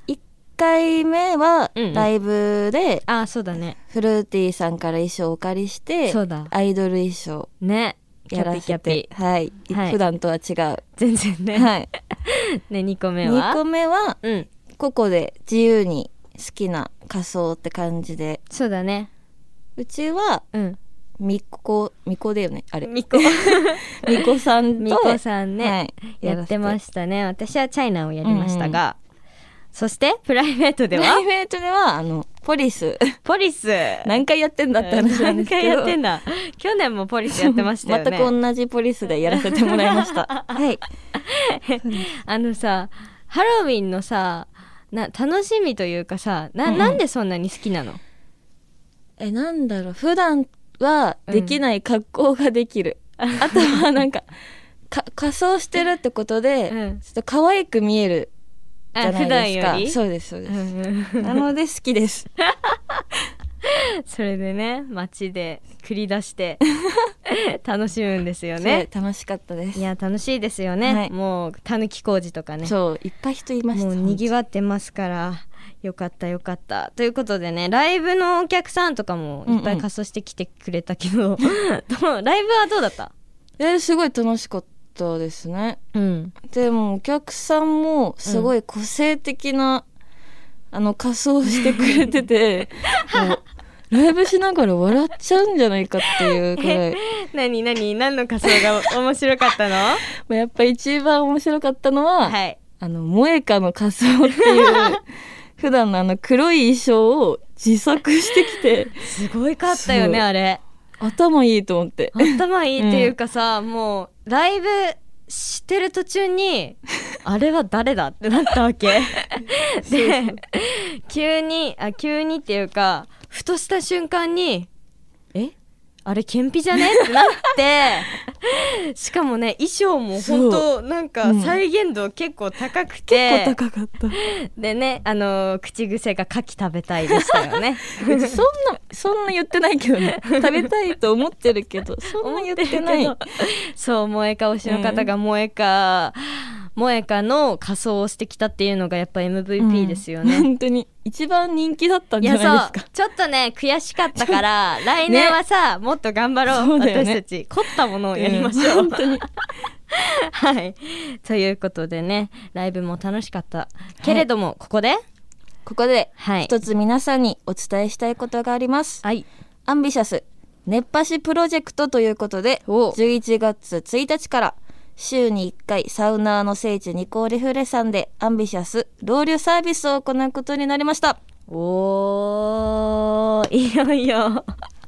？1回目はうんうん。ライブでああそうだね。フルーティーさんから衣装をお借りしてそうだ。アイドル衣装。ね。キやらャピキャせてピ。はい、はい。普段とは違う、全然ね、はい、ね2個目は？2個目はうん。個々で自由に好きな仮装って感じで。そうだね。うちはうん。みこみこだよねあれ。みこ。みこさんとみこさんね、はい、やってまししたね。私はチャイナをやりましたが、そしてプライベートでは？プライベートではあのポリス。ポリス。何回やってんだって話なんですけど。何回やってんだ。去年もポリスやってましたよね。全く同じポリスでやらせてもらいました。はい。あのさハロウィンのさな楽しみというかさな,、うん。うんなんでそんなに好きなの？えなんだろう。普段はできない格好ができる、あとはなんかか仮装してるってことで、うん。ちょっと可愛く見えるじゃないですか段より？そうですそうです、うん。うんなので好きです。それでね街で繰り出して 楽しむんですよね。ね楽しかったです。いや楽しいですよね、はい。もうたぬき工事とかね。そういっぱい人いました。もうにぎわってますからよかったよかった。ということでねライブのお客さんとかもいっぱい仮装してきてくれたけど、どう？ライブはどうだった？えすごい楽しかったですね。うん。でもお客さんもすごい個性的な、あの仮装してくれてて もうライブしながら笑っちゃうんじゃないかっていうくらい。何何？何の仮装が面白かったの？まあやっぱ一番面白かったのは、はい。あの萌えかの仮装っていう 普段のあの黒い衣装を自作してきて。すごいかったよねあれ頭いいと思って。頭いいっていうかさ、もうライブしてる途中に あれは誰だってなったわけ。で急にあ急にっていうかふとした瞬間にえ？あれケンピじゃね？ってなって。しかもね衣装も本当なんかうん。再現度結構高くて、結構高かった。でねあの口癖が牡蠣食べたいでしたよね。そんなそんな言ってないけどね。食べたいと思ってるけどそんな言ってない。そう萌えか推しの方が萌えか、萌えかの仮装をしてきたっていうのがやっぱ MVP ですよね、本当に。一番人気だったんじゃないですか。ちょっとね悔しかったから 来年はさ、もっと頑張ろう。ね。私たち凝ったものをやりましょう、ん本当に。はい。ということでねライブも楽しかった。けれども、ここで？ここではい。一つ皆さんにお伝えしたいことがあります、はい。アンビシャス熱波師プロジェクトということで11月1日から週に1回サウナーの聖地ニコーリフレさんでアンビシャスロウリュサービスを行うことになりました。おーいよいよ。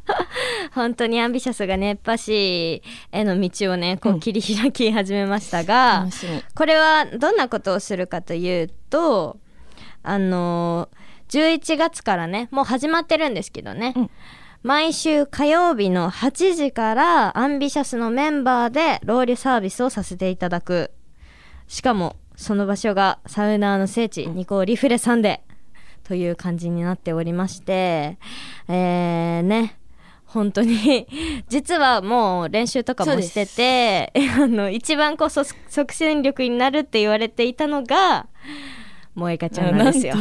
本当にアンビシャスが熱波師への道をねこううん。切り開き始めましたが、楽しみ。これはどんなことをするかというとあの11月からねもう始まってるんですけどね、うん毎週火曜日の8時からアンビシャスのメンバーでロウリュサービスをさせていただく。しかもその場所がサウナーの聖地、ニコリフレさんでという感じになっておりましてえー、ね本当に 実はもう練習とかもしてて あの一番こうそ即戦力になるって言われていたのが萌えかちゃんなんですよ。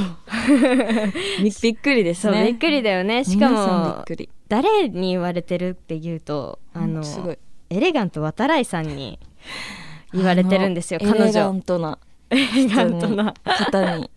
びびっくりですね。びっくりだよね。しかも誰に言われてるっていうとあのすごい。エレガント渡来さんに言われてるんですよ彼女。エレガントな。方に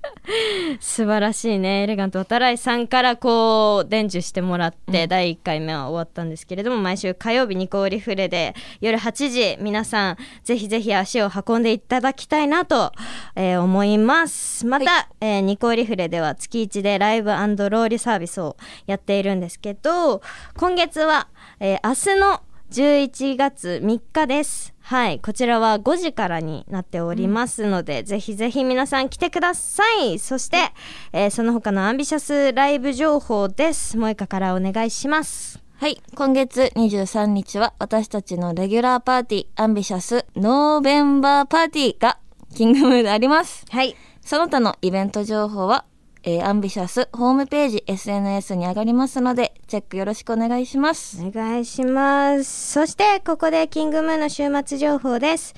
素晴らしいね。エレガント渡来さんからこう伝授してもらって、うん。第1回目は終わったんですけれども毎週火曜日ニコーリフレで夜8時皆さんぜひぜひ足を運んでいただきたいなと、えー思います。また、えーニコーリフレでは月1でライブローリサービスをやっているんですけど今月は、えー明日の11月3日です。はいこちらは5時からになっておりますので、ぜひぜひ皆さん来てください。そして、えーその他のアンビシャスライブ情報です。萌香からお願いします。はい今月23日は私たちのレギュラーパーティーアンビシャスノーベンバーパーティーがキングムーであります。はい。その他のイベント情報は、えーアンビシャスホームページ SNS に上がりますのでチェックよろしくお願いします。お願いします。そしてここでキングムーンの週末情報です。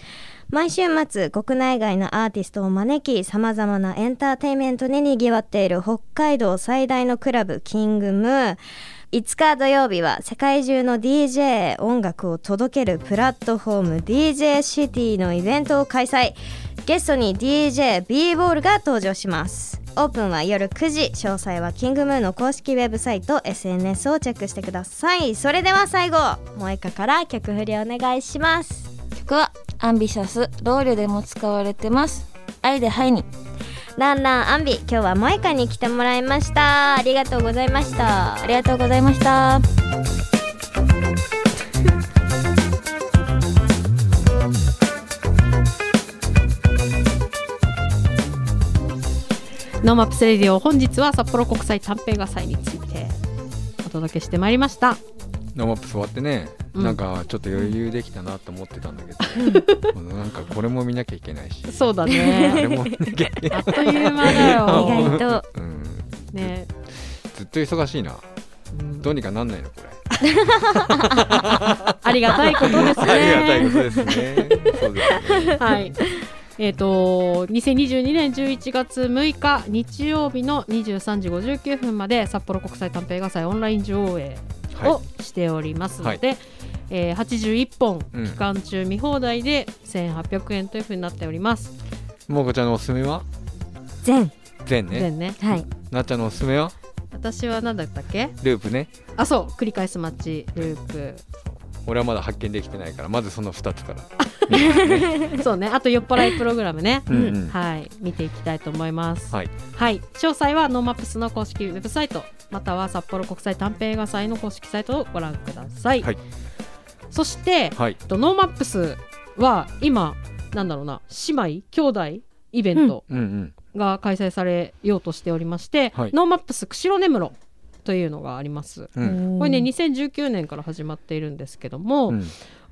毎週末国内外のアーティストを招きさまざまなエンターテインメントににぎわっている北海道最大のクラブキングムー5日土曜日は世界中の DJ 音楽を届けるプラットフォーム DJ シティのイベントを開催。ゲストに DJ b ボールが登場します。オープンは夜9時詳細はキングムーンの公式ウェブサイト SNS をチェックしてください。それでは最後萌香から曲振りお願いします。曲はアンビシャスロールでも使われてます。愛でハイに。ランランアンビ今日は萌香に来てもらいました。ありがとうございました。ありがとうございましたNoMaps Radio 本日は札幌国際短編映画祭についてお届けしてまいりました NoMaps 終わってね、うんなんかちょっと余裕できたなと思ってたんだけど、なんかこれも見なきゃいけないし、そうだあれね も見なきゃいけない。あっという間だよ意外とうん、ね、ずっと忙しいな。うんどうにかなんないのこれ。ありがたいことですね ありがたいことですね。そうですね。はい。えっ、と2022年11月6日日曜日の23時59分まで札幌国際短編映画祭オンライン上映はをしておりますので、えー81本うん期間中見放題で1800円というふうになっております。い。もこちゃんのおすすめは？全全ね。全ね。はいなっちゃんのおすすめは？私は何だったっけ？ループね。あ、そう繰り返すマッチループ。俺はまだ発見できてないから、まずその2つから。そうね。あと酔っ払いプログラムね。うんうんはい、見ていきたいと思います。はい。はい、詳細はノーマップスの公式ウェブサイトまたは札幌国際短編映画祭の公式サイトをご覧ください。はいそして、はい。とノーマップスは今なんだろうな姉妹兄弟イベントうんうん。が開催されようとしておりまして、はいノーマップス釧路根室というのがあります。うん。これね2019年から始まっているんですけども、うん。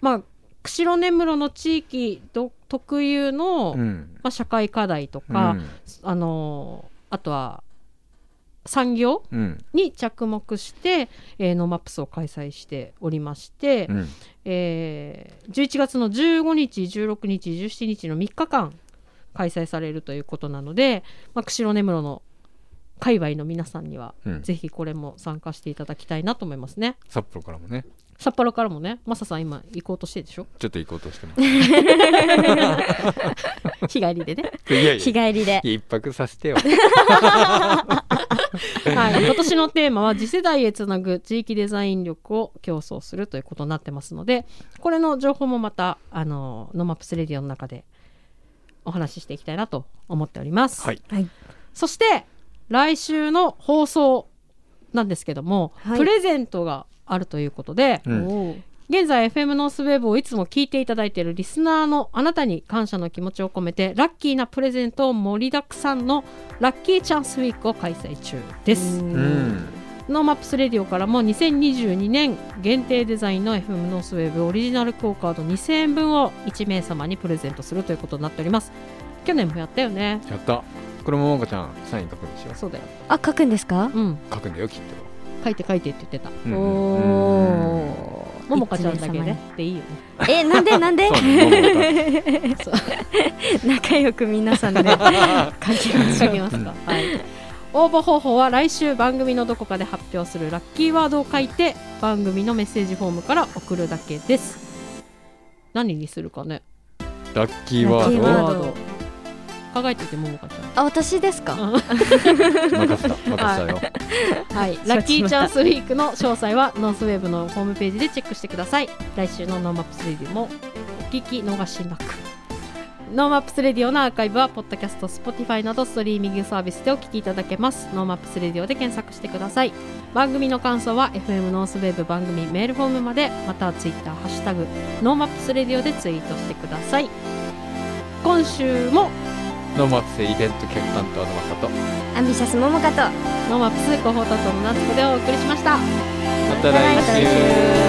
まあ釧路根室の地域ど特有の、まうん。あ、社会課題とか、あのーあとは産業うん。に着目して、えーノーマップスを開催しておりまして、うん。えー11月の15日16日17日の3日間開催されるということなので、まあ、釧路根室の界隈の皆さんには、うん。ぜひこれも参加していただきたいなと思いますね。札幌からもね、札幌からもね。マサさん今行こうとしてるでしょ？ちょっと行こうとしてます。日帰りでね。いやいや日帰りで。一泊させてよ。はい、今年のテーマは次世代へつなぐ地域デザイン力を共創するということになってますのでこれの情報もまたあのノーマップスレディオの中でお話ししていきたいなと思っております、はい。そして来週の放送なんですけども、はいプレゼントがあるということで、うん。現在 FM ノースウェブをいつも聞いていただいているリスナーのあなたに感謝の気持ちを込めてラッキーなプレゼントを盛りだくさんのラッキーチャンスウィークを開催中です。うん。ノーマップスレディオからも2022年限定デザインの FM ノースウェブオリジナルクオカード2000円分を1名様にプレゼントするということになっております去年もやったよねやった。これももこちゃんサイン書くんでしょ。そうだよ。あ書くんですか？うん。書くんだよきっ書いて書いてって言ってた。うんうんおー。ももかちゃんだけね。一名様にでいいよ。ねえなんでなんで？そうね仲良く皆さんで 書きますか、はい。応募方法は来週番組のどこかで発表するラッキーワードを書いて番組のメッセージフォームから送るだけです。何にするかね？ラッキーワラッキーワード考えててももかちゃんあ私ですか？ド任せた。任せたよ。はい、ラッキーチャンスウィークの詳細はノースウェーブのホームページでチェックしてください。来週のノーマップスレディオもお聞き逃しなく。ノーマップスレディオのアーカイブはポッドキャスト Spotify などストリーミングサービスでお聞きいただけます。ノーマップスレディオで検索してください。番組の感想は FM ノースウェーブ番組メールフォームまでまたはツイッターハッシュタグノーマップスレディオでツイートしてください。今週もノーマップスイベント企画担当のまさとアンビシャスももかと。ノーマップス広報担当の夏子でお送りしました。また来週